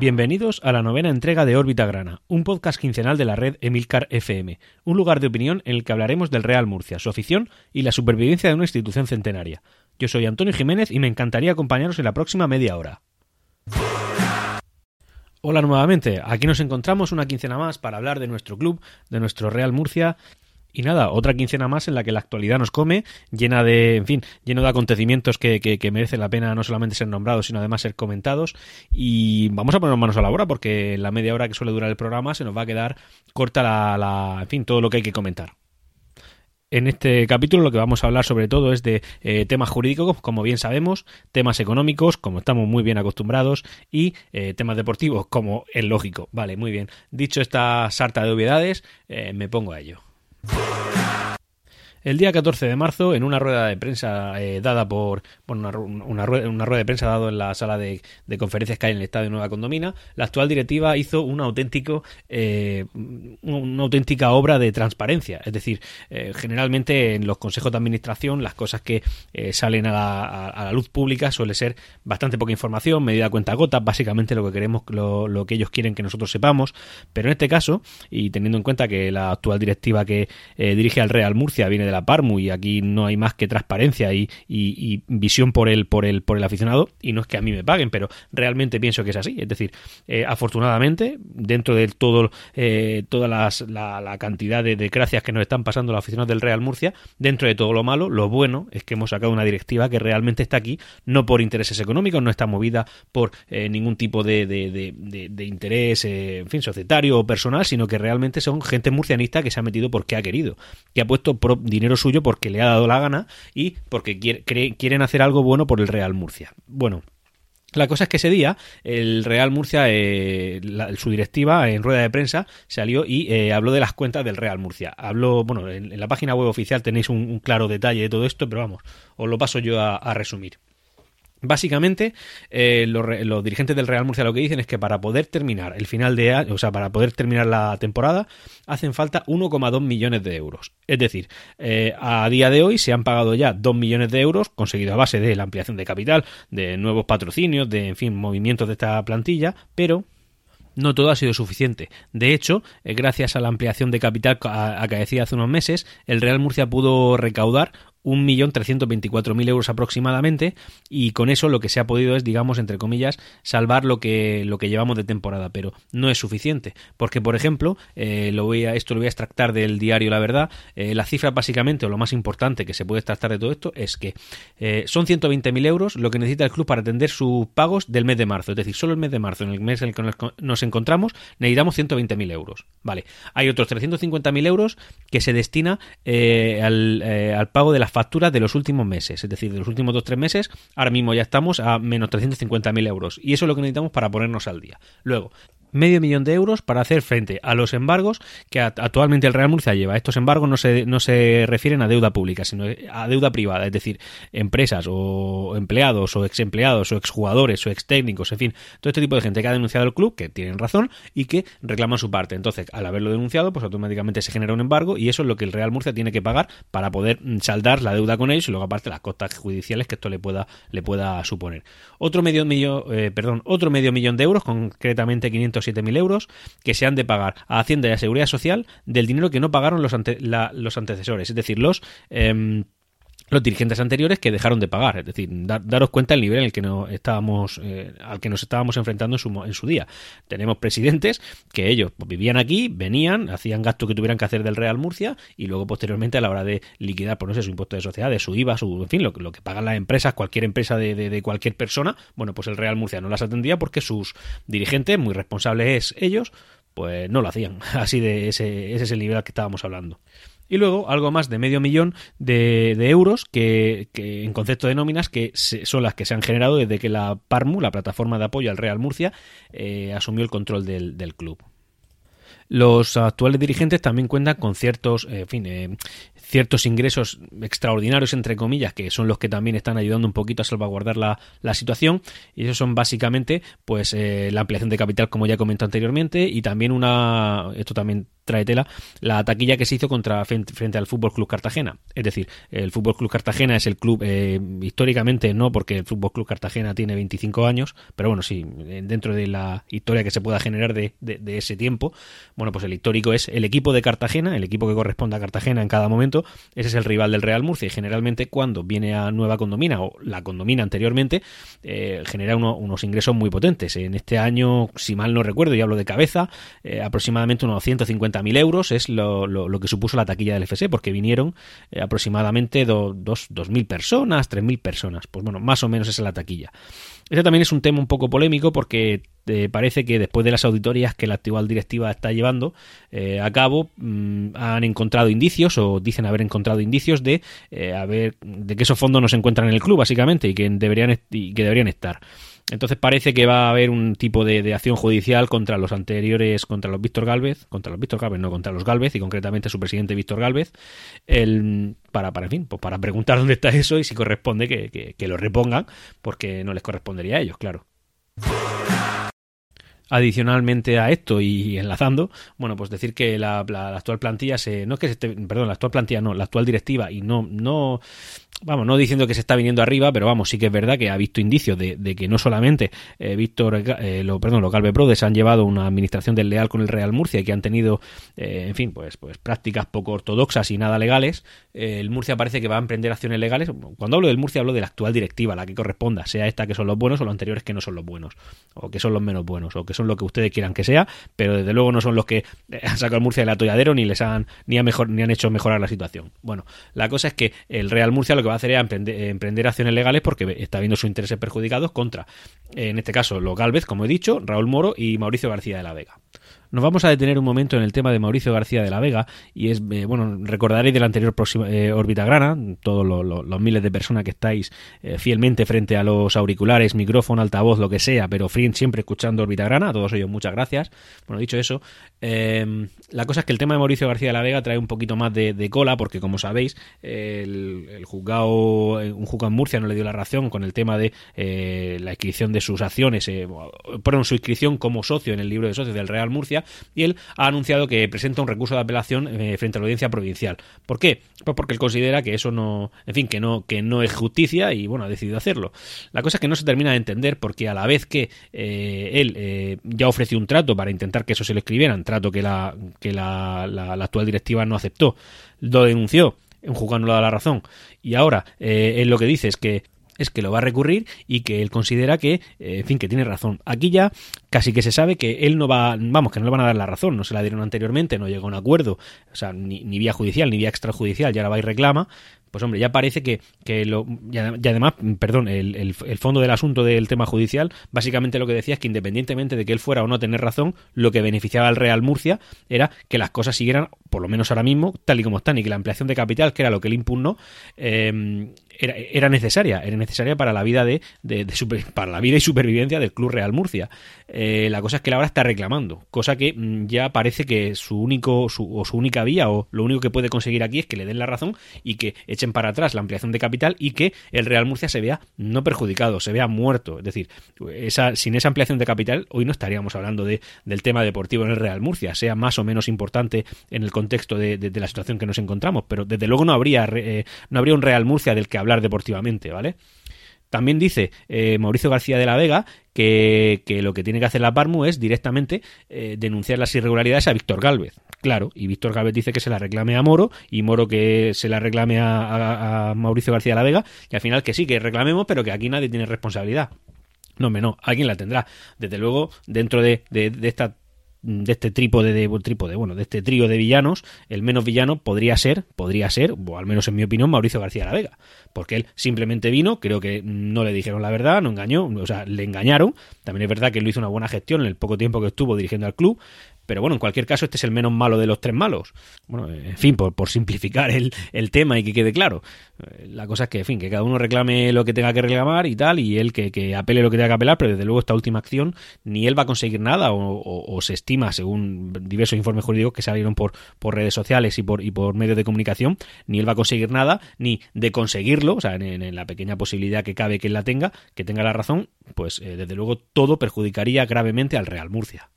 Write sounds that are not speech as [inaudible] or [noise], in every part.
Bienvenidos a la novena entrega de Órbita Grana, un podcast quincenal de la red Emilcar FM, un lugar de opinión en el que hablaremos del Real Murcia, su afición y la supervivencia de una institución centenaria. Yo soy Antonio Jiménez y me encantaría acompañaros en la próxima media hora. Hola nuevamente, aquí nos encontramos una quincena más para hablar de nuestro club, de nuestro Real Murcia y nada, otra quincena más en la que la actualidad nos come, llena de, en fin, lleno de acontecimientos que, que, merecen la pena no solamente ser nombrados, sino además ser comentados. Y vamos a ponernos manos a la obra porque la media hora que suele durar el programa se nos va a quedar corta la, la en fin, todo lo que hay que comentar. En este capítulo lo que vamos a hablar sobre todo es de eh, temas jurídicos, como bien sabemos, temas económicos, como estamos muy bien acostumbrados, y eh, temas deportivos, como es lógico. Vale, muy bien. Dicho esta sarta de obviedades, eh, me pongo a ello. Hey! El día 14 de marzo, en una rueda de prensa eh, dada por. Bueno, una, rueda, una, rueda, de prensa dada en la sala de, conferencias que hay en el Estadio Nueva Condomina, la actual directiva hizo un auténtico, eh, una auténtica obra de transparencia. Es decir, eh, generalmente en los consejos de administración, las cosas que salen a la, luz pública suele ser bastante poca información, medida a cuenta gota, básicamente lo que queremos, lo, lo que ellos quieren que nosotros sepamos. Pero en este caso, y teniendo en cuenta que la actual directiva que dirige al Real Murcia viene de la Parmu y aquí no hay más que transparencia y, visión por el, por, el, por el aficionado y no es que a mí me paguen, pero realmente pienso que es así. Es decir, eh, afortunadamente, dentro de todo eh, toda la, cantidad de desgracias que nos están pasando los aficionados del Real Murcia, dentro de todo lo malo, lo bueno es que hemos sacado una directiva que realmente está aquí, no por intereses económicos, no está movida por eh, ningún tipo de, de interés, en fin, societario o personal, sino que realmente son gente murcianista que se ha metido porque ha querido, que ha puesto dinero suyo porque le ha dado la gana y porque quieren hacer algo bueno por el Real Murcia. Bueno, la cosa es que ese día el Real Murcia, eh, su directiva en rueda de prensa salió y eh, habló de las cuentas del Real Murcia. Habló, bueno, en, la página web oficial tenéis un, claro detalle de todo esto, pero vamos, os lo paso yo a resumir. Básicamente, eh, los, dirigentes del Real Murcia lo que dicen es que para poder terminar el final de o sea, para poder terminar la temporada, hacen falta 1,2 millones de euros. Es decir, eh, a día de hoy se han pagado ya 2 millones de euros, conseguido a base de la ampliación de capital, de nuevos patrocinios, de, en fin, movimientos de esta plantilla, pero no todo ha sido suficiente. De hecho, eh, gracias a la ampliación de capital acaecida hace unos meses, el Real Murcia pudo recaudar 1.324.000 euros aproximadamente y con eso lo que se ha podido es, digamos, entre comillas, salvar lo que, lo que llevamos de temporada, pero no es suficiente, porque por ejemplo, eh, lo voy a, esto lo voy a extractar del diario La Verdad, eh, la cifra básicamente, o lo más importante que se puede extractar de todo esto, es que eh, son 120.000 euros lo que necesita el club para atender sus pagos del mes de marzo, es decir, solo el mes de marzo, en el mes en el que nos encontramos, necesitamos 120.000 euros, ¿vale? Hay otros 350.000 euros que se destina al, al pago de la facturas de los últimos meses, es decir, de los últimos 2-3 meses, ahora mismo ya estamos a menos 350.000 euros y eso es lo que necesitamos para ponernos al día. Luego, medio millón de euros para hacer frente a los embargos que actualmente el Real Murcia lleva. Estos embargos no se, no se refieren a deuda pública, sino a deuda privada, es decir, empresas o empleados o ex empleados o exjugadores o ex técnicos, en fin, todo este tipo de gente que ha denunciado el club, que tienen razón y que reclaman su parte. Entonces, al haberlo denunciado, pues automáticamente se genera un embargo y eso es lo que el Real Murcia tiene que pagar para poder mm, saldar la deuda con ellos y luego aparte las costas judiciales que esto le pueda, le pueda suponer. Otro medio millón, eh, perdón, otro medio millón de euros, concretamente 500 7.000 euros que se han de pagar a Hacienda y a Seguridad Social del dinero que no pagaron los, los antecesores, es decir, los... Em, los dirigentes anteriores que dejaron de pagar. Es decir, daros cuenta el nivel en el que nos estábamos, eh, al que nos estábamos enfrentando en su, en su día. Tenemos presidentes que ellos pues, vivían aquí, venían, hacían gastos que tuvieran que hacer del Real Murcia y luego posteriormente a la hora de liquidar, por pues, no sé, su impuesto de sociedades, su IVA, su, en fin, lo, lo que pagan las empresas, cualquier empresa de, de, cualquier persona, bueno, pues el Real Murcia no las atendía porque sus dirigentes, muy responsables ellos, pues no lo hacían. [laughs] Así de ese, ese es el nivel al que estábamos hablando y luego algo más de medio millón de, euros que, en concepto de nóminas que son las que se han generado desde que la PARMU, la plataforma de apoyo al Real Murcia, eh, asumió el control del, del club. Los actuales dirigentes también cuentan con ciertos, en fin, eh, ciertos ingresos extraordinarios, entre comillas, que son los que también están ayudando un poquito a salvaguardar la, la situación. Y esos son básicamente pues eh, la ampliación de capital, como ya comenté anteriormente, y también una, esto también trae tela, la taquilla que se hizo contra frente, al Fútbol Club Cartagena. Es decir, el Fútbol Club Cartagena es el club, eh, históricamente no, porque el Fútbol Club Cartagena tiene 25 años, pero bueno, sí, dentro de la historia que se pueda generar de, ese tiempo, bueno, pues el histórico es el equipo de Cartagena, el equipo que corresponde a Cartagena en cada momento, ese es el rival del Real Murcia y generalmente cuando viene a nueva condomina o la condomina anteriormente, eh, genera unos ingresos muy potentes. En este año, si mal no recuerdo, y hablo de cabeza, eh, aproximadamente unos 150 mil euros es lo, lo, que supuso la taquilla del FC, porque vinieron eh, aproximadamente 2.000 personas, 3.000 personas. Pues bueno, más o menos esa es la taquilla. Este también es un tema un poco polémico porque eh, parece que después de las auditorías que la actual directiva está llevando eh, a cabo, mm, han encontrado indicios o dicen haber encontrado indicios de, haber, de que esos fondos no se encuentran en el club, básicamente, y que deberían, y que deberían estar. Entonces parece que va a haber un tipo de, acción judicial contra los anteriores, contra los Víctor Galvez, contra los Víctor Galvez, no contra los Galvez, y concretamente su presidente Víctor Galvez, el, para, para, en fin, pues para preguntar [laughs] dónde está eso y si corresponde que, que lo repongan, porque no les correspondería a ellos, claro. Adicionalmente a esto y enlazando, bueno, pues decir que la, actual plantilla se, no es que se perdón, la actual plantilla no, la actual directiva y no, no, vamos, no diciendo que se está viniendo arriba, pero vamos, sí que es verdad que ha visto indicios de, que no solamente eh, Víctor, eh, lo, perdón, los Galve Brothers han llevado una administración del leal con el Real Murcia y que han tenido, eh, en fin, pues, pues prácticas poco ortodoxas y nada legales. el Murcia parece que va a emprender acciones legales. Cuando hablo del Murcia hablo de la actual directiva, la que corresponda, sea esta que son los buenos o los anteriores que no son los buenos, o que son los menos buenos, o que son lo que ustedes quieran que sea, pero desde luego no son los que han sacado el Murcia del atolladero ni les han ni, mejor, ni han hecho mejorar la situación. Bueno, la cosa es que el Real Murcia lo que va a hacer es emprender, acciones legales porque está viendo sus intereses perjudicados contra, en este caso, los Galvez, como he dicho, Raúl Moro y Mauricio García de la Vega. Nos vamos a detener un momento en el tema de Mauricio García de la Vega y es, eh, bueno, recordaréis del anterior próximo, eh, órbita grana, todos los miles de personas que estáis eh, fielmente frente a los auriculares, micrófono, altavoz, lo que sea, pero siempre escuchando órbita grana, a todos ellos muchas gracias. Bueno, dicho eso, em, la cosa es que el tema de Mauricio García de la Vega trae un poquito más de, cola porque, como sabéis, el, juzgado, un juzgado en Murcia no le dio la razón con el tema de la inscripción de sus acciones, eh, su inscripción como socio en el libro de socios del Real Murcia y él ha anunciado que presenta un recurso de apelación eh, frente a la audiencia provincial. ¿Por qué? Pues porque él considera que eso no, en fin, que no, que no es justicia y bueno, ha decidido hacerlo. La cosa es que no se termina de entender porque a la vez que eh, él eh, ya ofreció un trato para intentar que eso se le escribieran, trato que la, que la, la, actual directiva no aceptó, lo denunció, un juzgado no la razón. Y ahora él lo que dice es que es que lo va a recurrir y que él considera que, eh, en fin, que tiene razón. Aquí ya casi que se sabe que él no va, vamos, que no le van a dar la razón, no se la dieron anteriormente, no llegó a un acuerdo, o sea, ni, vía judicial ni vía extrajudicial, ya la va y reclama, pues hombre, ya parece que, que lo. Y además, perdón, el, el, fondo del asunto del tema judicial, básicamente lo que decía es que independientemente de que él fuera o no tener razón, lo que beneficiaba al Real Murcia era que las cosas siguieran, por lo menos ahora mismo, tal y como están, y que la ampliación de capital, que era lo que él impugnó, eh, era, necesaria, era necesaria para la vida de, de, para la vida y supervivencia del Club Real Murcia. Eh, la cosa es que él ahora está reclamando, cosa que mm, ya parece que su único su, o su única vía o lo único que puede conseguir aquí es que le den la razón y que echen para atrás la ampliación de capital y que el Real Murcia se vea no perjudicado, se vea muerto. Es decir, esa, sin esa ampliación de capital hoy no estaríamos hablando de, del tema deportivo en el Real Murcia, sea más o menos importante en el contexto de, de, la situación que nos encontramos, pero desde luego no habría, eh, no habría un Real Murcia del que hablar deportivamente, ¿vale? También dice eh, Mauricio García de la Vega que, lo que tiene que hacer la Parmu es directamente eh, denunciar las irregularidades a Víctor Galvez. Claro, y Víctor Galvez dice que se la reclame a Moro y Moro que se la reclame a, Mauricio García de la Vega y al final que sí, que reclamemos, pero que aquí nadie tiene responsabilidad. No, no, alguien la tendrá. Desde luego, dentro de, de, de esta de este trípode de bueno, de este trío de villanos, el menos villano podría ser, podría ser, o al menos en mi opinión, Mauricio García la Vega, porque él simplemente vino, creo que no le dijeron la verdad, no engañó, o sea, le engañaron. También es verdad que él hizo una buena gestión en el poco tiempo que estuvo dirigiendo al club, pero bueno, en cualquier caso, este es el menos malo de los tres malos. Bueno, en fin, por, simplificar el, tema y que quede claro. La cosa es que, en fin, que cada uno reclame lo que tenga que reclamar y tal, y él que, que apele lo que tenga que apelar, pero desde luego esta última acción ni él va a conseguir nada, o, se estima, según diversos informes jurídicos que salieron por, por redes sociales y por, y por medios de comunicación, ni él va a conseguir nada, ni de conseguirlo, o sea, en, la pequeña posibilidad que cabe que él la tenga, que tenga la razón, pues eh, desde luego todo perjudicaría gravemente al Real Murcia.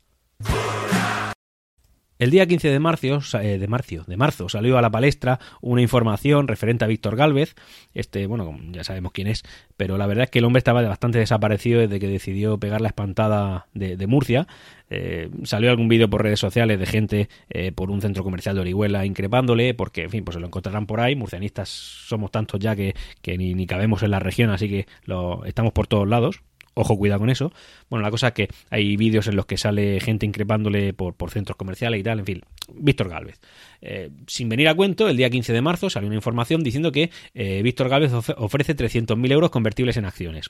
El día 15 de marzo, eh, de marzo, de marzo salió a la palestra una información referente a Víctor Galvez. Este, bueno, ya sabemos quién es, pero la verdad es que el hombre estaba bastante desaparecido desde que decidió pegar la espantada de, Murcia. Eh, salió algún vídeo por redes sociales de gente eh, por un centro comercial de Orihuela increpándole, porque, en fin, pues se lo encontrarán por ahí. Murcianistas somos tantos ya que, ni, ni, cabemos en la región, así que lo, estamos por todos lados. Ojo, cuidado con eso. Bueno, la cosa es que hay vídeos en los que sale gente increpándole por, por centros comerciales y tal, en fin. Víctor Galvez. Eh, sin venir a cuento, el día 15 de marzo salió una información diciendo que eh, Víctor Galvez ofrece 300.000 euros convertibles en acciones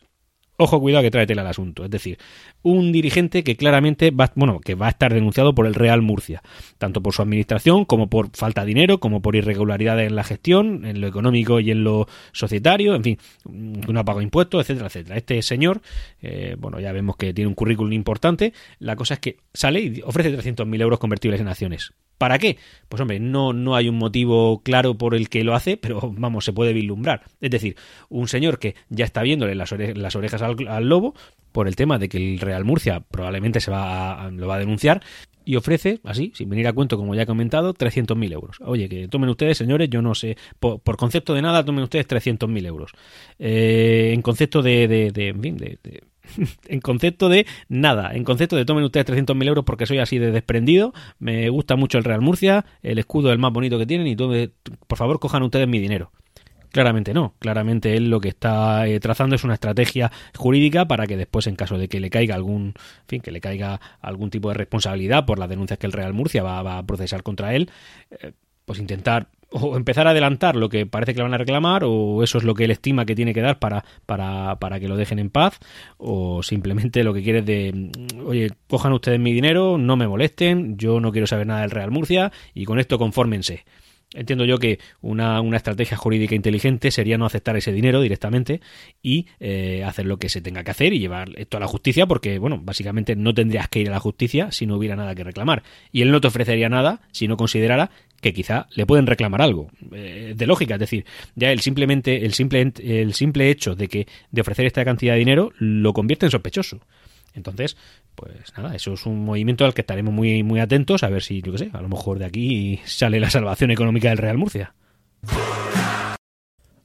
ojo cuidado que trae tela al asunto. Es decir, un dirigente que claramente va, bueno, que va a estar denunciado por el Real Murcia, tanto por su administración como por falta de dinero, como por irregularidades en la gestión, en lo económico y en lo societario, en fin, no ha pagado impuestos, etcétera, etcétera. Este señor, eh, bueno, ya vemos que tiene un currículum importante. La cosa es que sale y ofrece 300.000 euros convertibles en acciones. ¿Para qué? Pues hombre, no, no hay un motivo claro por el que lo hace, pero vamos, se puede vislumbrar. Es decir, un señor que ya está viéndole las, orejas al, lobo por el tema de que el Real Murcia probablemente se va lo va a denunciar y ofrece, así, sin venir a cuento, como ya he comentado, 300.000 euros. Oye, que tomen ustedes, señores, yo no sé, por, concepto de nada, tomen ustedes 300.000 euros. Eh, en concepto de, de, de, [laughs] en concepto de nada, en concepto de tomen ustedes 300.000 euros porque soy así de desprendido, me gusta mucho el Real Murcia, el escudo es el más bonito que tienen y por favor cojan ustedes mi dinero. Claramente no, claramente él lo que está eh, trazando es una estrategia jurídica para que después en caso de que le caiga algún, fin, que le caiga algún tipo de responsabilidad por las denuncias que el Real Murcia va, a procesar contra él, eh, pues intentar o empezar a adelantar lo que parece que le van a reclamar, o eso es lo que él estima que tiene que dar para, para, para que lo dejen en paz, o simplemente lo que quiere es de, oye, cojan ustedes mi dinero, no me molesten, yo no quiero saber nada del Real Murcia, y con esto confórmense. Entiendo yo que una, una, estrategia jurídica inteligente sería no aceptar ese dinero directamente y eh, hacer lo que se tenga que hacer y llevar esto a la justicia, porque, bueno, básicamente no tendrías que ir a la justicia si no hubiera nada que reclamar. Y él no te ofrecería nada si no considerara que quizá le pueden reclamar algo. Eh, de lógica, es decir, ya el simplemente, el simple, el simple hecho de que de ofrecer esta cantidad de dinero lo convierte en sospechoso. Entonces, pues nada, eso es un movimiento al que estaremos muy, muy atentos a ver si, yo qué sé, a lo mejor de aquí sale la salvación económica del Real Murcia.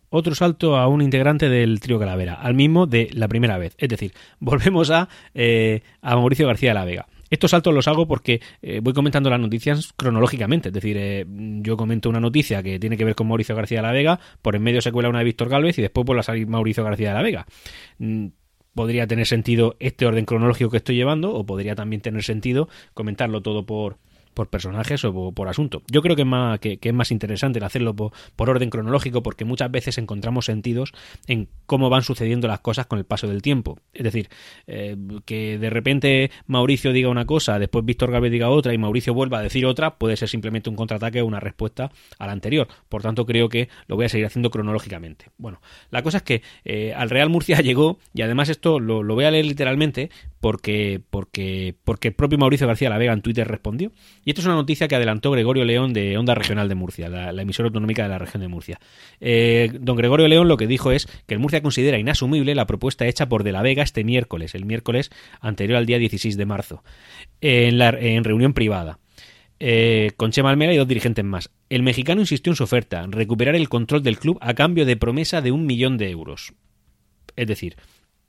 Otro salto a un integrante del trío Calavera, al mismo de la primera vez. Es decir, [laughs] volvemos a, eh, a Mauricio García de la Vega. Estos saltos los hago porque eh, voy comentando las noticias cronológicamente. Es decir, eh, yo comento una noticia que tiene que ver con Mauricio García de la Vega, por en medio se cuela una de Víctor Galvez y después vuelve a salir Mauricio García de la Vega. Mm, podría tener sentido este orden cronológico que estoy llevando o podría también tener sentido comentarlo todo por, por personajes o por, asunto. Yo creo que es más, interesante el hacerlo por, orden cronológico porque muchas veces encontramos sentidos en cómo van sucediendo las cosas con el paso del tiempo. Es decir, eh, que de repente Mauricio diga una cosa, después Víctor Gálvez diga otra y Mauricio vuelva a decir otra, puede ser simplemente un contraataque o una respuesta a la anterior. Por tanto, creo que lo voy a seguir haciendo cronológicamente. Bueno, la cosa es que eh, al Real Murcia [laughs] llegó, y además esto lo, lo voy a leer literalmente porque, porque, porque el propio Mauricio García La Vega en Twitter respondió. Y esto es una noticia que adelantó Gregorio León de Onda Regional de Murcia, la, emisora autonómica de la región de Murcia. Eh, don Gregorio León lo que dijo es que el Murcia considera inasumible la propuesta hecha por De la Vega este miércoles, el miércoles anterior al día 16 de marzo, en, reunión privada. Eh, con Chema Almera y dos dirigentes más. El mexicano insistió en su oferta, recuperar el control del club a cambio de promesa de un millón de euros. Es decir,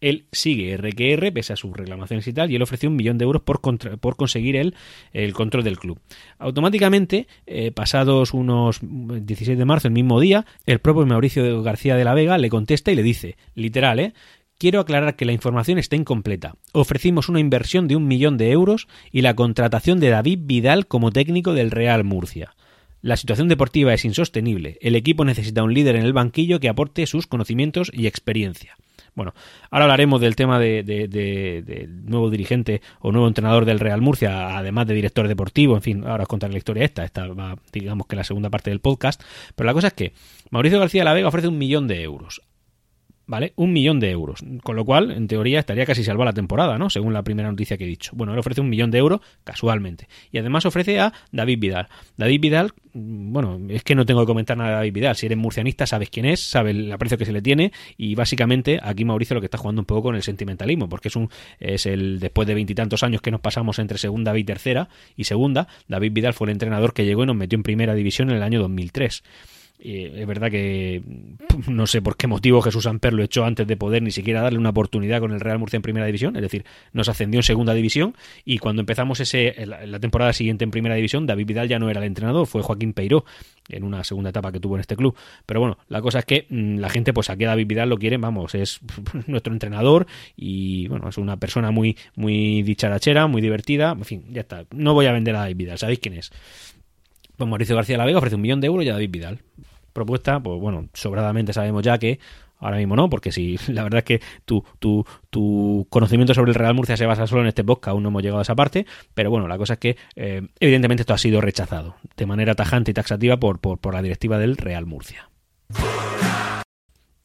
él sigue RQR, pese a sus reclamaciones y tal, y él ofreció un millón de euros por, por conseguir el, el control del club. Automáticamente, eh, pasados unos 16 de marzo, el mismo día, el propio Mauricio García de la Vega le contesta y le dice, literal, ¿eh? Quiero aclarar que la información está incompleta. Ofrecimos una inversión de un millón de euros y la contratación de David Vidal como técnico del Real Murcia. La situación deportiva es insostenible. El equipo necesita un líder en el banquillo que aporte sus conocimientos y experiencia. Bueno, ahora hablaremos del tema de, nuevo dirigente o nuevo entrenador del Real Murcia, además de director deportivo, en fin, ahora os contaré la historia esta, esta va, digamos que la segunda parte del podcast, pero la cosa es que Mauricio García de la Vega ofrece un millón de euros ¿vale? Un millón de euros. Con lo cual, en teoría, estaría casi salvada la temporada, ¿no? Según la primera noticia que he dicho. Bueno, él ofrece un millón de euros casualmente. Y además ofrece a David Vidal. David Vidal, mm, bueno, es que no tengo que comentar nada de David Vidal. Si eres murcianista, sabes quién es, sabes el aprecio que se le tiene. Y básicamente, aquí Mauricio lo que está jugando un poco con el sentimentalismo, porque es un es el después de veintitantos años que nos pasamos entre segunda y tercera y segunda, David Vidal fue el entrenador que llegó y nos metió en primera división en el año 2003 es verdad que no sé por qué motivo Jesús Amper lo echó antes de poder ni siquiera darle una oportunidad con el Real Murcia en primera división, es decir, nos ascendió en segunda división y cuando empezamos ese la temporada siguiente en primera división, David Vidal ya no era el entrenador, fue Joaquín Peiró en una segunda etapa que tuvo en este club. Pero bueno, la cosa es que mm, la gente pues aquí a David Vidal lo quiere, vamos, es [laughs] nuestro entrenador y bueno, es una persona muy muy dicharachera, muy divertida, en fin, ya está. No voy a vender a David Vidal, ¿sabéis quién es? Pues Mauricio García La Vega ofrece un millón de euros y a David Vidal. Propuesta, pues bueno, sobradamente sabemos ya que ahora mismo no, porque si [laughs] la verdad es que tu, tu, tu, conocimiento sobre el Real Murcia se basa solo en este podcast, aún no hemos llegado a esa parte, pero bueno, la cosa es que eh, evidentemente esto ha sido rechazado de manera tajante y taxativa por, por, por la directiva del Real Murcia.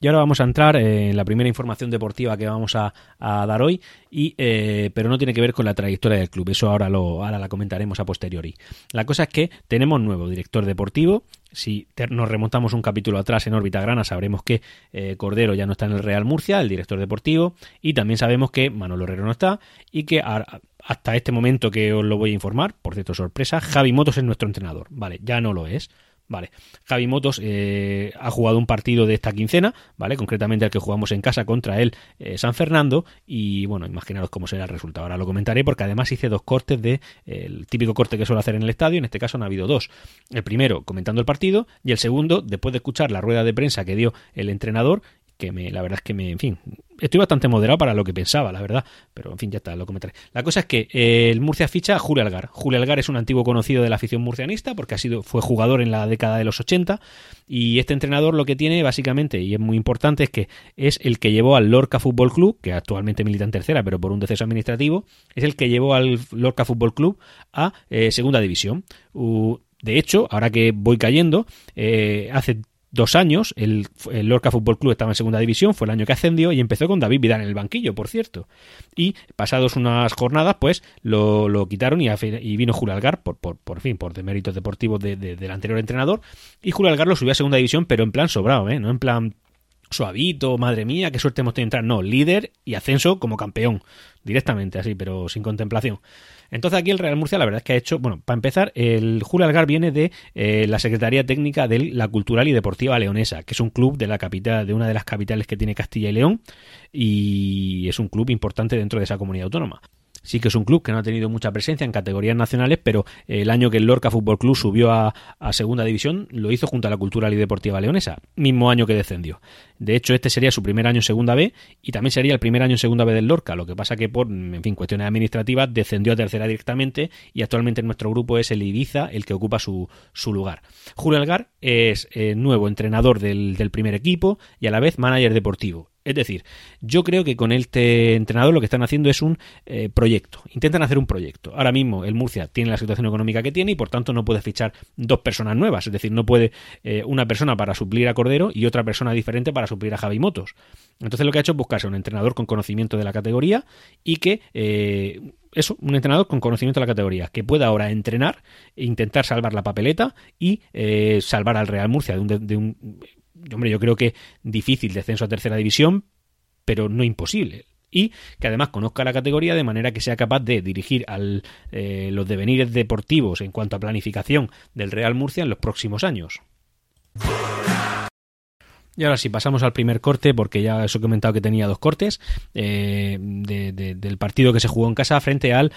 Y ahora vamos a entrar en la primera información deportiva que vamos a, dar hoy, y, eh, pero no tiene que ver con la trayectoria del club, eso ahora, lo, ahora la comentaremos a posteriori. La cosa es que tenemos nuevo director deportivo, si nos remontamos un capítulo atrás en órbita grana, sabremos que eh, Cordero ya no está en el Real Murcia, el director deportivo, y también sabemos que Manolo Herrero no está, y que hasta este momento que os lo voy a informar, por cierto, sorpresa, Javi Motos es nuestro entrenador. Vale, ya no lo es. Vale, Javi Motos eh, ha jugado un partido de esta quincena, ¿vale? Concretamente el que jugamos en casa contra él, eh, San Fernando, y bueno, imaginaros cómo será el resultado. Ahora lo comentaré porque además hice dos cortes de el típico corte que suelo hacer en el estadio, en este caso han habido dos. El primero comentando el partido y el segundo después de escuchar la rueda de prensa que dio el entrenador que me, la verdad es que me, en fin, estoy bastante moderado para lo que pensaba, la verdad, pero en fin, ya está, lo comentaré. La cosa es que eh, el Murcia ficha a Julio Algar. Julio Algar es un antiguo conocido de la afición murcianista porque ha sido, fue jugador en la década de los 80 y este entrenador lo que tiene básicamente, y es muy importante, es que es el que llevó al Lorca Fútbol Club, que actualmente milita en tercera, pero por un deceso administrativo, es el que llevó al Lorca Fútbol Club a eh, segunda división. de hecho, ahora que voy cayendo, eh, hace dos años, el, Lorca Fútbol Club estaba en segunda división, fue el año que ascendió y empezó con David Vidal en el banquillo, por cierto. Y pasados unas jornadas, pues lo, lo quitaron y, y, vino Julio Algar, por, por, por fin, por deméritos deportivos de, del anterior entrenador. Y Julio Algar lo subió a segunda división, pero en plan sobrado, ¿eh? No en plan suavito, madre mía, qué suerte hemos tenido entrar. No, líder y ascenso como campeón, directamente así, pero sin contemplación. Entonces aquí el Real Murcia la verdad es que ha hecho, bueno, para empezar, el Julio Algar viene de eh, la Secretaría Técnica de la Cultural y Deportiva Leonesa, que es un club de la capital, de una de las capitales que tiene Castilla y León, y es un club importante dentro de esa comunidad autónoma. Sí que es un club que no ha tenido mucha presencia en categorías nacionales, pero el año que el Lorca Fútbol Club subió a, segunda división lo hizo junto a la Cultural y Deportiva Leonesa, mismo año que descendió. De hecho, este sería su primer año en segunda B y también sería el primer año en segunda B del Lorca, lo que pasa que por, en fin, cuestiones administrativas descendió a tercera directamente y actualmente en nuestro grupo es el Ibiza el que ocupa su, su lugar. Julio Algar es eh, nuevo entrenador del, del primer equipo y a la vez manager deportivo es decir, yo creo que con este entrenador lo que están haciendo es un eh, proyecto. Intentan hacer un proyecto. Ahora mismo el Murcia tiene la situación económica que tiene y por tanto no puede fichar dos personas nuevas. Es decir, no puede eh, una persona para suplir a Cordero y otra persona diferente para suplir a Javi Motos. Entonces lo que ha hecho es buscarse un entrenador con conocimiento de la categoría y que... Eh, eso, un entrenador con conocimiento de la categoría, que pueda ahora entrenar, e intentar salvar la papeleta y salvar al Real Murcia de un, de un hombre, yo creo que difícil descenso a tercera división, pero no imposible. Y que además conozca la categoría de manera que sea capaz de dirigir al, eh, los devenires deportivos en cuanto a planificación del Real Murcia en los próximos años. Y ahora sí, pasamos al primer corte, porque ya os he comentado que tenía dos cortes, eh, del partido que se jugó en casa frente al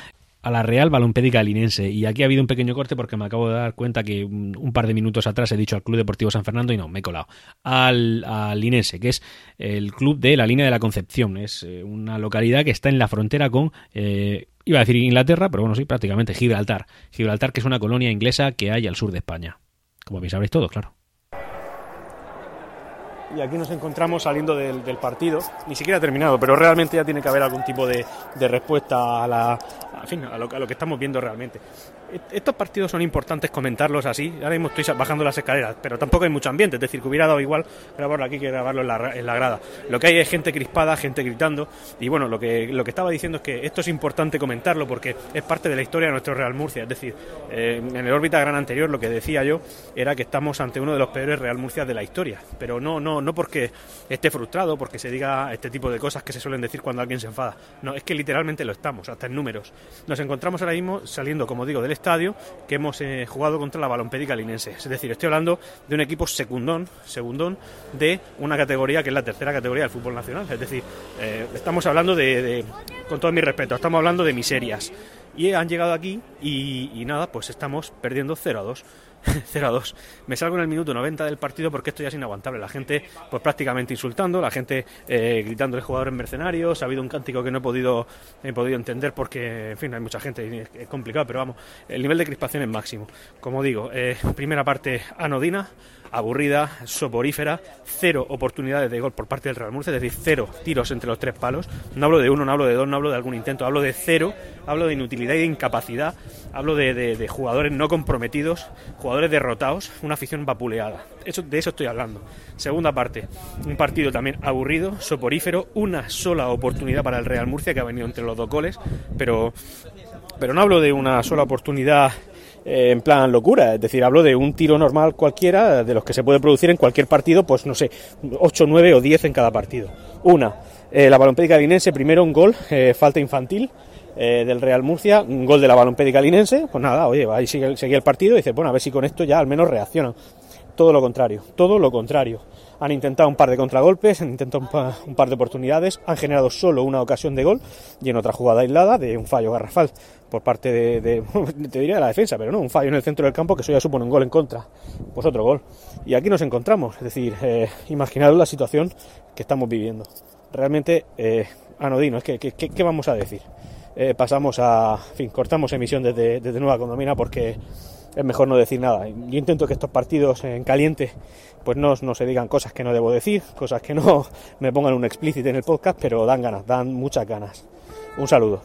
a la Real Balompédica Linense. Y aquí ha habido un pequeño corte porque me acabo de dar cuenta que un par de minutos atrás he dicho al Club Deportivo San Fernando y no, me he colado. Al, Linense, que es el club de la línea de la Concepción. Es eh, una localidad que está en la frontera con... Eh, iba a decir Inglaterra, pero bueno, sí, prácticamente Gibraltar. Gibraltar, que es una colonia inglesa que hay al sur de España. Como bien sabréis todos, claro. y aquí nos encontramos saliendo del, partido, ni siquiera ha terminado, pero realmente ya tiene que haber algún tipo de, respuesta a, la, a, lo, a lo que estamos viendo realmente estos partidos son importantes comentarlos así. Ahora mismo estoy bajando las escaleras, pero tampoco hay mucho ambiente. Es decir, que hubiera dado igual grabarlo aquí que grabarlo en la, en la grada. Lo que hay es gente crispada, gente gritando. Y bueno, lo que, lo que estaba diciendo es que esto es importante comentarlo porque es parte de la historia de nuestro Real Murcia. Es decir, eh, en el órbita gran anterior lo que decía yo era que estamos ante uno de los peores Real Murcia de la historia. Pero no, no, no porque esté frustrado, porque se diga este tipo de cosas que se suelen decir cuando alguien se enfada. No, es que literalmente lo estamos, hasta en números. Nos encontramos ahora mismo saliendo, como digo, del estadio que hemos eh, jugado contra la Balompédica Linense. Es decir, estoy hablando de un equipo secundón, segundón de una categoría que es la tercera categoría del fútbol nacional. Es decir, eh, estamos hablando de, con todo mi respeto, estamos hablando de miserias. Y han llegado aquí y, y nada, pues estamos perdiendo 0 a 2. [laughs] 0 a 2. Me salgo en el minuto 90 del partido porque esto ya es inaguantable. La gente, pues prácticamente insultando, la gente eh, gritando de jugadores mercenarios. Ha habido un cántico que no he podido, he podido entender porque, en fin, hay mucha gente y es, complicado, pero vamos, el nivel de crispación es máximo. Como digo, eh, primera parte anodina aburrida, soporífera, cero oportunidades de gol por parte del Real Murcia, es decir, cero tiros entre los tres palos. No hablo de uno, no hablo de dos, no hablo de algún intento, hablo de cero, hablo de inutilidad y de incapacidad, hablo de, jugadores no comprometidos, jugadores derrotados, una afición vapuleada. De eso estoy hablando. Segunda parte, un partido también aburrido, soporífero, una sola oportunidad para el Real Murcia que ha venido entre los dos goles, pero, pero no hablo de una sola oportunidad eh, en plan locura. Es decir, hablo de un tiro normal cualquiera, de los que se puede producir en cualquier partido, pues no sé, 8, 9 o 10 en cada partido. Una, eh, la Balompédica Linense, primero un gol, eh, falta infantil. del Real Murcia, un gol de la Balompédica Linense, pues nada, oye, ahí sigue, seguía el partido y dice, bueno, a ver si con esto ya al menos reaccionan. Todo lo contrario, todo lo contrario. Han intentado un par de contragolpes, han intentado un, par de oportunidades, han generado solo una ocasión de gol y en otra jugada aislada de un fallo garrafal por parte de, [laughs] te diría de la defensa, pero no, un fallo en el centro del campo que eso ya supone un gol en contra, pues otro gol. Y aquí nos encontramos, es decir, eh, imaginaros la situación que estamos viviendo. Realmente eh, anodino, es que, ¿qué vamos a decir? Eh, pasamos a, en fin, cortamos emisión desde, desde Nueva Condomina porque es mejor no decir nada. Yo intento que estos partidos en caliente pues no, no, se digan cosas que no debo decir, cosas que no [laughs] me pongan un explícito en el podcast, pero dan ganas, dan muchas ganas. Un saludo.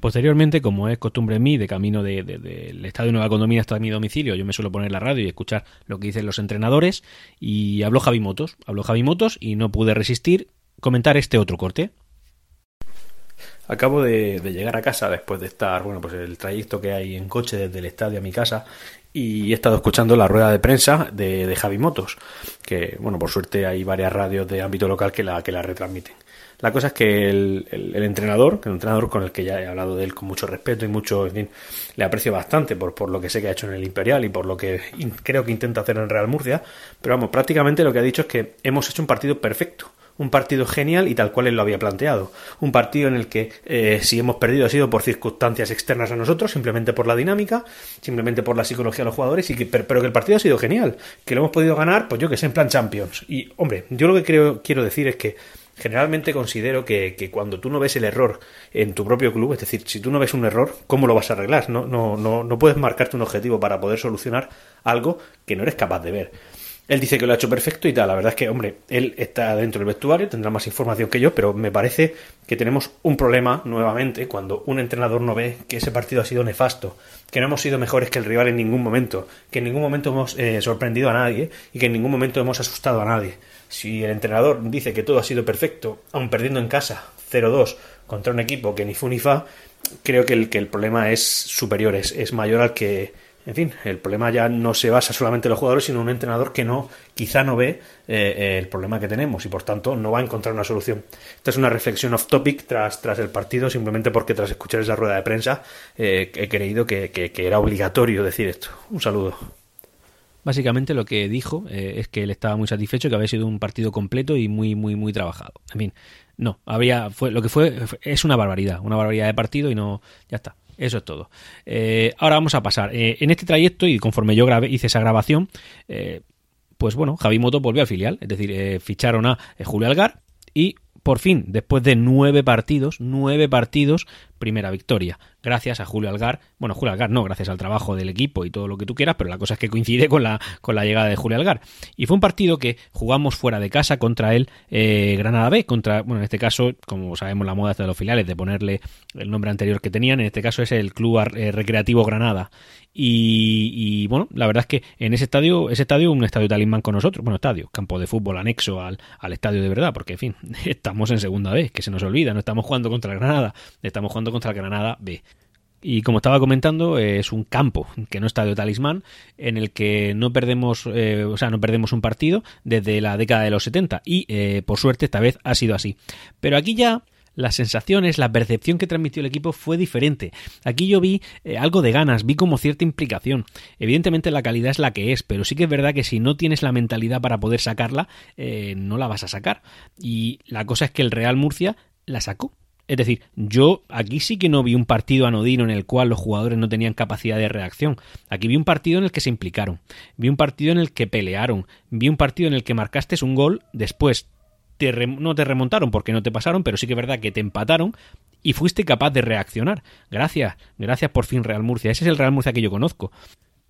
Posteriormente, como es costumbre en mí, de camino del de, Estadio de Nueva Condomina hasta mi domicilio, yo me suelo poner la radio y escuchar lo que dicen los entrenadores, y habló Javi Motos, habló Javi Motos y no pude resistir comentar este otro corte. Acabo de, llegar a casa después de estar, bueno, pues el trayecto que hay en coche desde el estadio a mi casa y he estado escuchando la rueda de prensa de, Javi Motos, que, bueno, por suerte hay varias radios de ámbito local que la, que la retransmiten. La cosa es que el, entrenador, un entrenador con el que ya he hablado de él con mucho respeto y mucho, en fin, le aprecio bastante por, por lo que sé que ha hecho en el Imperial y por lo que creo que intenta hacer en Real Murcia, pero vamos, prácticamente lo que ha dicho es que hemos hecho un partido perfecto un partido genial y tal cual él lo había planteado. Un partido en el que eh, si hemos perdido ha sido por circunstancias externas a nosotros, simplemente por la dinámica, simplemente por la psicología de los jugadores, y que, pero, que el partido ha sido genial, que lo hemos podido ganar, pues yo que sé, en plan Champions. Y hombre, yo lo que creo, quiero decir es que generalmente considero que, que, cuando tú no ves el error en tu propio club, es decir, si tú no ves un error, ¿cómo lo vas a arreglar? No, no, no, no puedes marcarte un objetivo para poder solucionar algo que no eres capaz de ver. Él dice que lo ha hecho perfecto y tal. La verdad es que, hombre, él está dentro del vestuario, tendrá más información que yo, pero me parece que tenemos un problema nuevamente cuando un entrenador no ve que ese partido ha sido nefasto, que no hemos sido mejores que el rival en ningún momento, que en ningún momento hemos eh, sorprendido a nadie y que en ningún momento hemos asustado a nadie. Si el entrenador dice que todo ha sido perfecto, aun perdiendo en casa 0-2 contra un equipo que ni fu ni fa, creo que el, que el problema es superior, es mayor al que en fin, el problema ya no se basa solamente en los jugadores, sino en un entrenador que no, quizá no ve eh, el problema que tenemos y por tanto no va a encontrar una solución. Esta es una reflexión off topic tras, tras el partido, simplemente porque tras escuchar esa rueda de prensa eh, he creído que, era obligatorio decir esto. Un saludo. Básicamente lo que dijo eh, es que él estaba muy satisfecho, que había sido un partido completo y muy, muy, muy trabajado. En fin, no, habría, fue, lo que fue es una barbaridad, una barbaridad de partido y no, ya está. Eso es todo. Eh, ahora vamos a pasar. Eh, en este trayecto, y conforme yo hice esa grabación, eh, pues bueno, Javi Moto volvió al filial. Es decir, ficharon a Julio Algar y por fin, después de nueve partidos, nueve partidos, primera victoria, gracias a Julio Algar, bueno, Julio Algar no, gracias al trabajo del equipo y todo lo que tú quieras, pero la cosa es que coincide con la, con la llegada de Julio Algar. Y fue un partido que jugamos fuera de casa contra el eh, Granada B, contra, bueno, en este caso, como sabemos la moda de los filiales de ponerle el nombre anterior que tenían, en este caso es el Club eh, Recreativo Granada. Y, bueno, la verdad es que en ese estadio, ese estadio un estadio talismán con nosotros, bueno, estadio, campo de fútbol anexo al, al estadio de verdad, porque en fin, [laughs] estamos en segunda vez, que se nos olvida, no estamos jugando contra el Granada, estamos jugando contra el Granada B. Y como estaba comentando, es un campo que no está de talismán, en el que no perdemos, eh, o sea, no perdemos un partido desde la década de los 70. Y eh, por suerte esta vez ha sido así. Pero aquí ya las sensaciones, la percepción que transmitió el equipo fue diferente. Aquí yo vi eh, algo de ganas, vi como cierta implicación. Evidentemente la calidad es la que es, pero sí que es verdad que si no tienes la mentalidad para poder sacarla, no la vas a sacar. Y la cosa es que el Real Murcia la sacó. Es decir, yo aquí sí que no vi un partido anodino en el cual los jugadores no tenían capacidad de reacción. Aquí vi un partido en el que se implicaron, vi un partido en el que pelearon, vi un partido en el que marcaste un gol, después no te remontaron porque no te pasaron, pero sí que es verdad que te empataron y fuiste capaz de reaccionar. Gracias, gracias por fin Real Murcia. Ese es el Real Murcia que yo conozco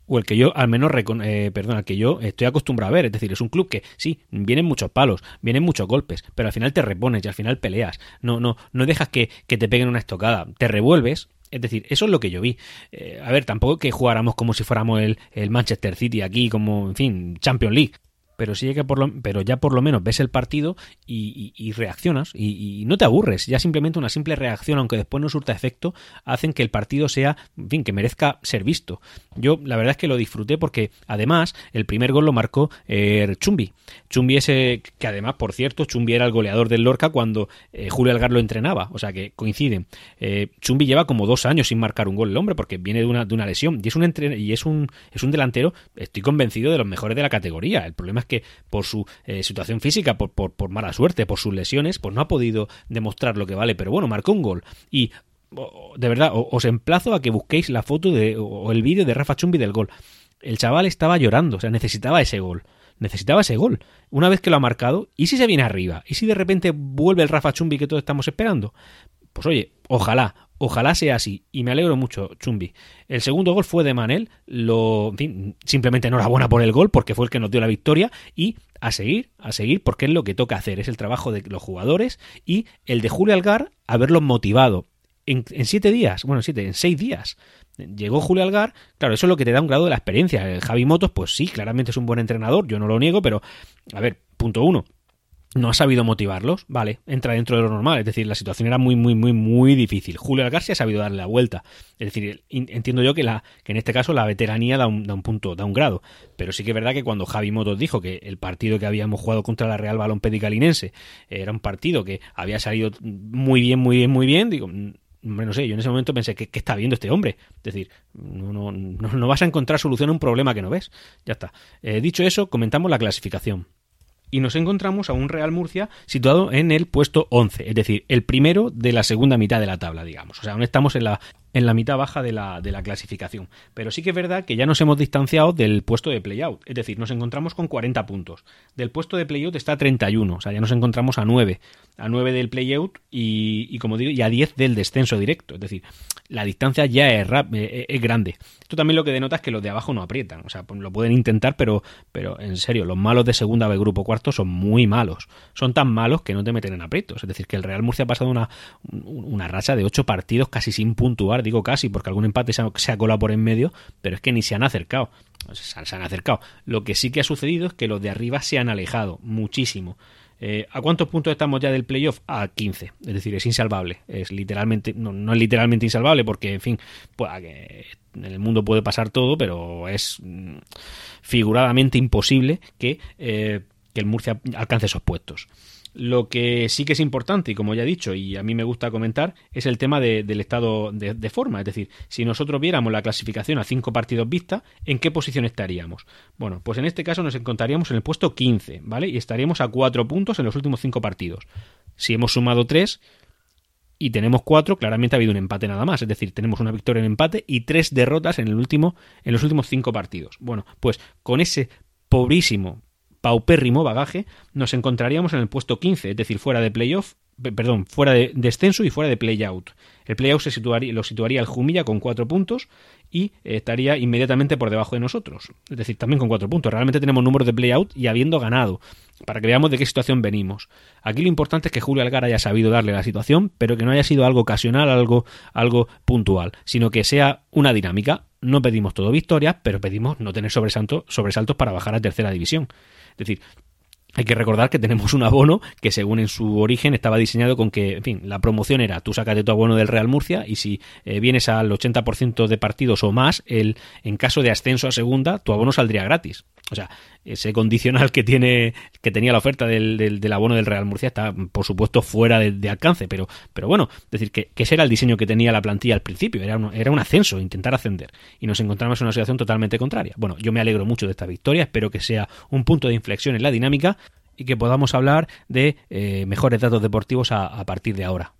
o el que yo al menos eh, perdona, que yo estoy acostumbrado a ver, es decir, es un club que sí, vienen muchos palos, vienen muchos golpes, pero al final te repones y al final peleas, no no no dejas que, te peguen una estocada, te revuelves. Es decir, eso es lo que yo vi. Eh, a ver, tampoco que jugáramos como si fuéramos el, el, Manchester City aquí, como, en fin, Champions League pero sí que por lo, pero ya por lo menos ves el partido y, reaccionas y, no te aburres. Ya simplemente una simple reacción, aunque después no surta efecto, hacen que el partido sea, en fin, que merezca ser visto. Yo la verdad es que lo disfruté porque además el primer gol lo marcó eh, Chumbi. Chumbi ese que además, por cierto, Chumbi era el goleador del Lorca cuando eh, Julio Algar lo entrenaba, o sea que coinciden. Eh, Chumbi lleva como dos años sin marcar un gol el hombre porque viene de una, de una lesión y es un y es un es un delantero, estoy convencido de los mejores de la categoría. El problema que por su eh, situación física, por, por, por mala suerte, por sus lesiones, pues no ha podido demostrar lo que vale. Pero bueno, marcó un gol y de verdad, os emplazo a que busquéis la foto de, o el vídeo de Rafa Chumbi del gol. El chaval estaba llorando, o sea, necesitaba ese gol. Necesitaba ese gol. Una vez que lo ha marcado, ¿y si se viene arriba? ¿Y si de repente vuelve el Rafa Chumbi que todos estamos esperando? Pues oye, ojalá, Ojalá sea así, y me alegro mucho, Chumbi. El segundo gol fue de Manel, lo, en fin, simplemente enhorabuena por el gol, porque fue el que nos dio la victoria, y a seguir, a seguir, porque es lo que toca hacer, es el trabajo de los jugadores, y el de Julio Algar, haberlos motivado. En, siete días, bueno, siete, en seis días, llegó Julio Algar, claro, eso es lo que te da un grado de la experiencia. Javi Motos, pues sí, claramente es un buen entrenador, yo no lo niego, pero, a ver, punto uno, no ha sabido motivarlos, vale, entra dentro de lo normal, es decir, la situación era muy, muy, muy, muy difícil. Julio Algarcia ha sabido darle la vuelta, es decir, entiendo yo que, la, que en este caso la veteranía da un, da un punto, da un grado, pero sí que es verdad que cuando Javi Motos dijo que el partido que habíamos jugado contra la Real Balón Pedicalinense era un partido que había salido muy bien, muy bien, muy bien, digo, mm, no sé, yo en ese momento pensé, ¿qué, está viendo este hombre? Es decir, no, no, no, vas a encontrar solución a un problema que no ves. Ya está. Eh, dicho eso, comentamos la clasificación y nos encontramos a un Real Murcia situado en el puesto 11, es decir, el primero de la segunda mitad de la tabla, digamos. O sea, aún estamos en la, en la mitad baja de la, clasificación. Pero sí que es verdad que ya nos hemos distanciado del puesto de playout, es decir, nos encontramos con 40 puntos. Del puesto de playout está a 31, o sea, ya nos encontramos a 9, a 9 del playout y, y como digo, y a 10 del descenso directo, es decir, la distancia ya es, eh, eh, es, grande. Esto también lo que denota es que los de abajo no aprietan. O sea, pues lo pueden intentar, pero, pero en serio, los malos de segunda B grupo cuarto son muy malos. Son tan malos que no te meten en aprietos. Es decir, que el Real Murcia ha pasado una, una racha de ocho partidos casi sin puntuar. Digo casi, porque algún empate se ha, colado por en medio, pero es que ni se han acercado. Se han acercado. Lo que sí que ha sucedido es que los de arriba se han alejado muchísimo. Eh, ¿A cuántos puntos estamos ya del playoff? A 15. Es decir, es insalvable. Es literalmente, no, es literalmente insalvable porque, en fin, pues, en el mundo puede pasar todo, pero es mm, figuradamente imposible que, eh, que el Murcia alcance esos puestos. Lo que sí que es importante, y como ya he dicho, y a mí me gusta comentar, es el tema del estado de, forma. Es decir, si nosotros viéramos la clasificación a cinco partidos vista, ¿en qué posición estaríamos? Bueno, pues en este caso nos encontraríamos en el puesto 15, ¿vale? Y estaríamos a cuatro puntos en los últimos cinco partidos. Si hemos sumado tres y tenemos cuatro, claramente ha habido un empate nada más. Es decir, tenemos una victoria en empate y tres derrotas en, el último, en los últimos cinco partidos. Bueno, pues con ese pobrísimo paupérrimo bagaje, nos encontraríamos en el puesto 15, es decir, fuera de playoff, perdón, fuera de descenso y fuera de play-out. El play-out se situaría, lo situaría el Jumilla con cuatro puntos y estaría inmediatamente por debajo de nosotros. Es decir, también con cuatro puntos. Realmente tenemos números de play-out y habiendo ganado, para que veamos de qué situación venimos. Aquí lo importante es que Julio Algar haya sabido darle la situación, pero que no haya sido algo ocasional, algo, algo puntual, sino que sea una dinámica. No pedimos todo victorias, pero pedimos no tener sobresaltos para bajar a tercera división. Es decir, hay que recordar que tenemos un abono que según en su origen estaba diseñado con que, en fin, la promoción era tú sacas tu abono del Real Murcia y si eh, vienes al 80% de partidos o más, el, en caso de ascenso a segunda, tu abono saldría gratis. O sea, ese condicional que tiene que tenía la oferta del, del, abono del Real Murcia está, por supuesto, fuera de, alcance, pero, pero bueno, es decir, que, ese era el diseño que tenía la plantilla al principio, era un, era un ascenso, intentar ascender, y nos encontramos en una situación totalmente contraria. Bueno, yo me alegro mucho de esta victoria, espero que sea un punto de inflexión en la dinámica y que podamos hablar de eh, mejores datos deportivos a partir de ahora.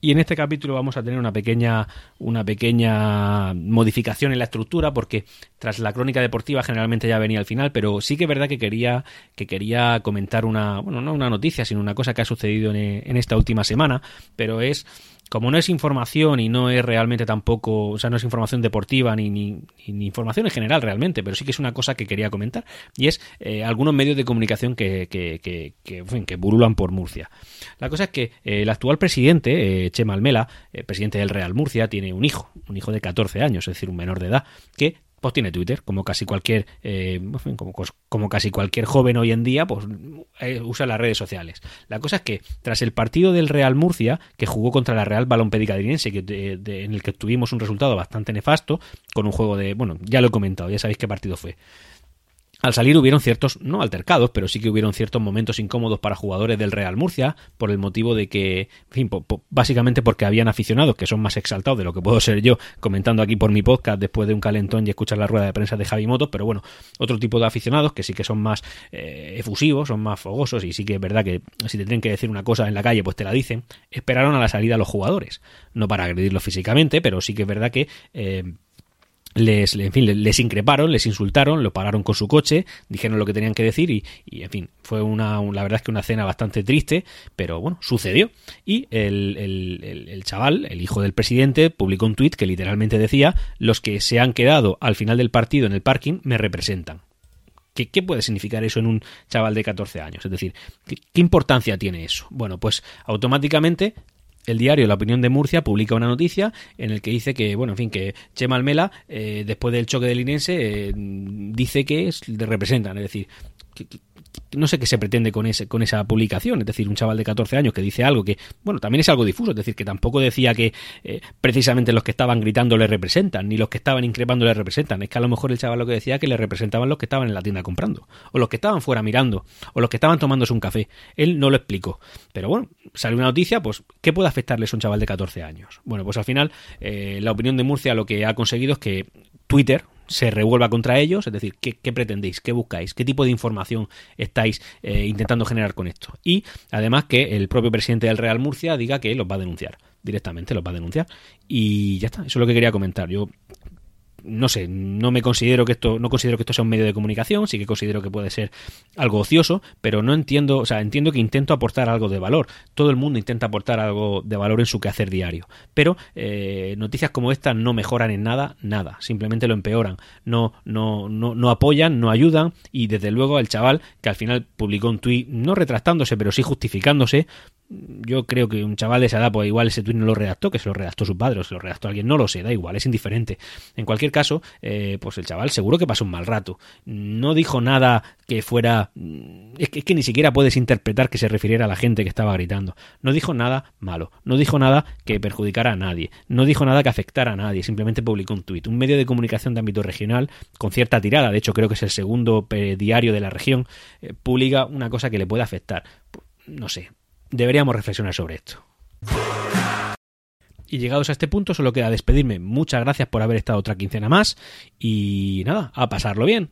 Y en este capítulo vamos a tener una pequeña, una pequeña modificación en la estructura, porque tras la crónica deportiva generalmente ya venía al final, pero sí que es verdad que quería, que quería comentar una, bueno, no una noticia, sino una cosa que ha sucedido en, en esta última semana, pero es como no es información y no es realmente tampoco, o sea, no es información deportiva ni, ni, información en general realmente, pero sí que es una cosa que quería comentar, y es eh, algunos medios de comunicación que, que, que, que, que, burulan por Murcia. La cosa es que eh, el actual presidente, eh, Chema Almela, presidente del Real Murcia, tiene un hijo, un hijo de 14 años, es decir, un menor de edad, que pues tiene Twitter, como casi cualquier, eh, como, casi cualquier joven hoy en día, pues eh, usa las redes sociales. La cosa es que tras el partido del Real Murcia, que jugó contra la Real Balompédica que en el que tuvimos un resultado bastante nefasto, con un juego de, bueno, ya lo he comentado, ya sabéis qué partido fue. Al salir hubieron ciertos, no altercados, pero sí que hubieron ciertos momentos incómodos para jugadores del Real Murcia, por el motivo de que, en fin, básicamente porque habían aficionados que son más exaltados de lo que puedo ser yo comentando aquí por mi podcast después de un calentón y escuchar la rueda de prensa de Javi Motos, pero bueno, otro tipo de aficionados que sí que son más eh, efusivos, son más fogosos y sí que es verdad que si te tienen que decir una cosa en la calle, pues te la dicen, esperaron a la salida los jugadores, no para agredirlos físicamente, pero sí que es verdad que... Eh, les, en fin, les increparon, les insultaron, lo pararon con su coche, dijeron lo que tenían que decir y, en fin, fue una, la verdad es que una cena bastante triste, pero bueno, sucedió. Y el, el, chaval, el hijo del presidente, publicó un tuit que literalmente decía, los que se han quedado al final del partido en el parking me representan. ¿Qué, ¿Qué, puede significar eso en un chaval de 14 años? Es decir, ¿qué, ¿qué, importancia tiene eso? Bueno, pues automáticamente el diario La Opinión de Murcia publica una noticia en el que dice que, bueno, en fin, que Chema Almela, eh, después del choque del Inense, eh, dice que es, le representan, es decir, no sé qué se pretende con, ese, con esa publicación, es decir, un chaval de 14 años que dice algo que, bueno, también es algo difuso, es decir, que tampoco decía que eh, precisamente los que estaban gritando le representan, ni los que estaban increpando le representan, es que a lo mejor el chaval lo que decía que le representaban los que estaban en la tienda comprando, o los que estaban fuera mirando, o los que estaban tomándose un café. Él no lo explicó, pero bueno, sale una noticia, pues, ¿qué puede afectarles a un chaval de 14 años? Bueno, pues al final, eh, la opinión de Murcia lo que ha conseguido es que Twitter, se revuelva contra ellos, es decir, ¿qué, pretendéis? ¿Qué buscáis? ¿Qué tipo de información estáis eh, intentando generar con esto? Y además que el propio presidente del Real Murcia diga que los va a denunciar directamente, los va a denunciar. Y ya está, eso es lo que quería comentar. Yo no sé, no me considero que esto, no considero que esto sea un medio de comunicación, sí que considero que puede ser algo ocioso, pero no entiendo, o sea, entiendo que intento aportar algo de valor. Todo el mundo intenta aportar algo de valor en su quehacer diario. Pero eh, noticias como esta no mejoran en nada, nada, simplemente lo empeoran. No, no, no, no apoyan, no ayudan, y desde luego el chaval, que al final publicó un tuit, no retractándose, pero sí justificándose, yo creo que un chaval de esa edad, pues igual ese tweet no lo redactó, que se lo redactó su padre o se lo redactó alguien, no lo sé, da igual, es indiferente. En cualquier caso, eh, pues el chaval seguro que pasó un mal rato. No dijo nada que fuera... Mm, es que, ni siquiera puedes interpretar que se refiriera a la gente que estaba gritando. No dijo nada malo, no dijo nada que perjudicara a nadie, no dijo nada que afectara a nadie, simplemente publicó un tuit. Un medio de comunicación de ámbito regional con cierta tirada, de hecho creo que es el segundo eh, diario de la región, eh, publica una cosa que le puede afectar. No sé, deberíamos reflexionar sobre esto. Y llegados a este punto, solo queda despedirme. Muchas gracias por haber estado otra quincena más. Y nada, a pasarlo bien.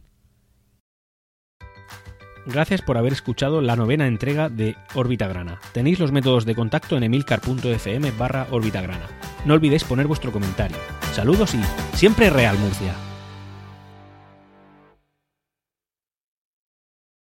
Gracias por haber escuchado la novena entrega de Órbita Grana. Tenéis los métodos de contacto en emilcar.fm barra Órbita Grana. No olvidéis poner vuestro comentario. Saludos y siempre Real Murcia.